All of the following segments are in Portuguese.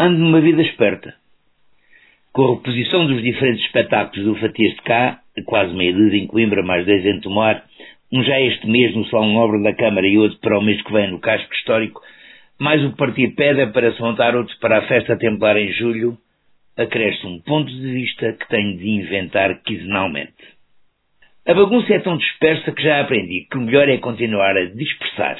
ando numa vida esperta. Com a reposição dos diferentes espetáculos do Fatias de Cá, quase meia dúzia em Coimbra, mais dois em Tomar, um já este mês no Salão Nobre da Câmara e outro para o mês que vem no Casco Histórico, mais o partido pede para se montar outro para a festa templar em julho, acresce um ponto de vista que tenho de inventar quinzenalmente. A bagunça é tão dispersa que já aprendi que o melhor é continuar a dispersar.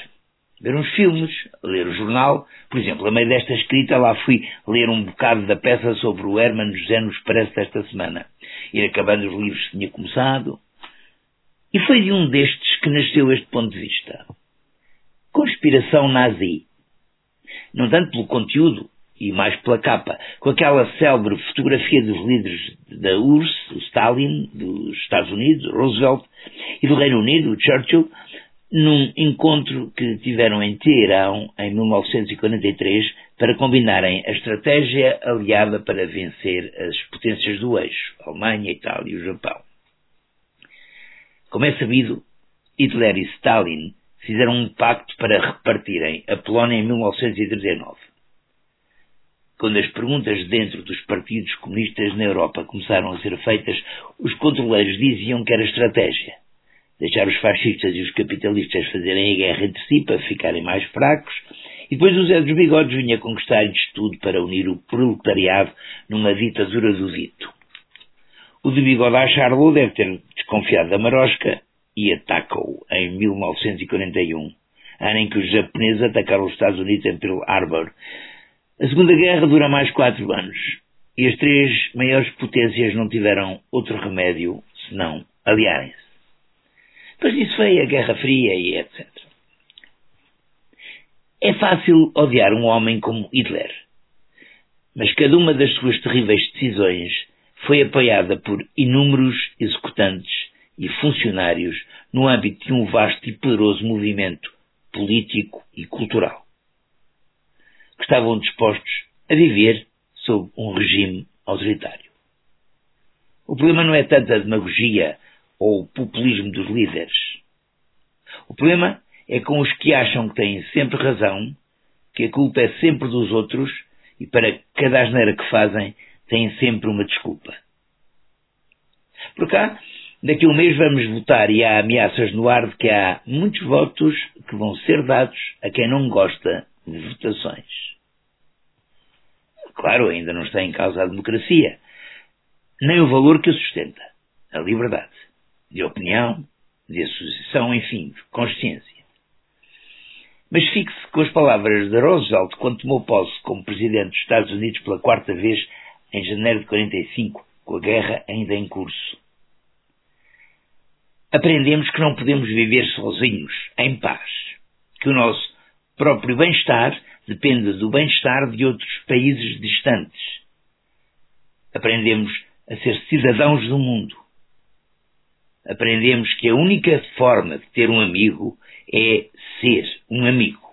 Ver uns filmes, ler o jornal. Por exemplo, a meio desta escrita lá fui ler um bocado da peça sobre o Herman José no Expresso desta semana. Ir acabando os livros que tinha começado. E foi de um destes que nasceu este ponto de vista. Conspiração nazi. Não tanto pelo conteúdo, e mais pela capa, com aquela célebre fotografia dos líderes da URSS, o Stalin, dos Estados Unidos, Roosevelt, e do Reino Unido, o Churchill, num encontro que tiveram em Teherão em 1943 para combinarem a estratégia aliada para vencer as potências do eixo, Alemanha, Itália e o Japão. Como é sabido, Hitler e Stalin fizeram um pacto para repartirem a Polónia em 1939. Quando as perguntas dentro dos partidos comunistas na Europa começaram a ser feitas, os controleiros diziam que era estratégia. Deixar os fascistas e os capitalistas fazerem a guerra entre si para ficarem mais fracos, e depois o Zé dos Bigodes vinha conquistar-lhes tudo para unir o proletariado numa ditadura do dito. O de bigode a Charlot deve ter desconfiado da marosca e ataca-o em 1941, ano em que os japoneses atacaram os Estados Unidos em Pearl Harbor, a Segunda Guerra dura mais quatro anos e as três maiores potências não tiveram outro remédio senão aliarem-se. Depois disso veio a Guerra Fria e etc. É fácil odiar um homem como Hitler, mas cada uma das suas terríveis decisões foi apoiada por inúmeros executantes e funcionários no âmbito de um vasto e poderoso movimento político e cultural que estavam dispostos a viver sob um regime autoritário. O problema não é tanto a demagogia ou o populismo dos líderes. O problema é com os que acham que têm sempre razão, que a culpa é sempre dos outros e para cada asneira que fazem têm sempre uma desculpa. Por cá, daqui a um mês vamos votar e há ameaças no ar de que há muitos votos que vão ser dados a quem não gosta de votações. Claro, ainda não está em causa a democracia, nem o valor que a sustenta, a liberdade de opinião, de associação, enfim, de consciência. Mas fixe com as palavras de Roosevelt quando tomou posse como presidente dos Estados Unidos pela quarta vez em janeiro de 45, com a guerra ainda em curso. Aprendemos que não podemos viver sozinhos, em paz, que o nosso próprio bem-estar depende do bem-estar de outros países distantes. Aprendemos a ser cidadãos do mundo. Aprendemos que a única forma de ter um amigo é ser um amigo.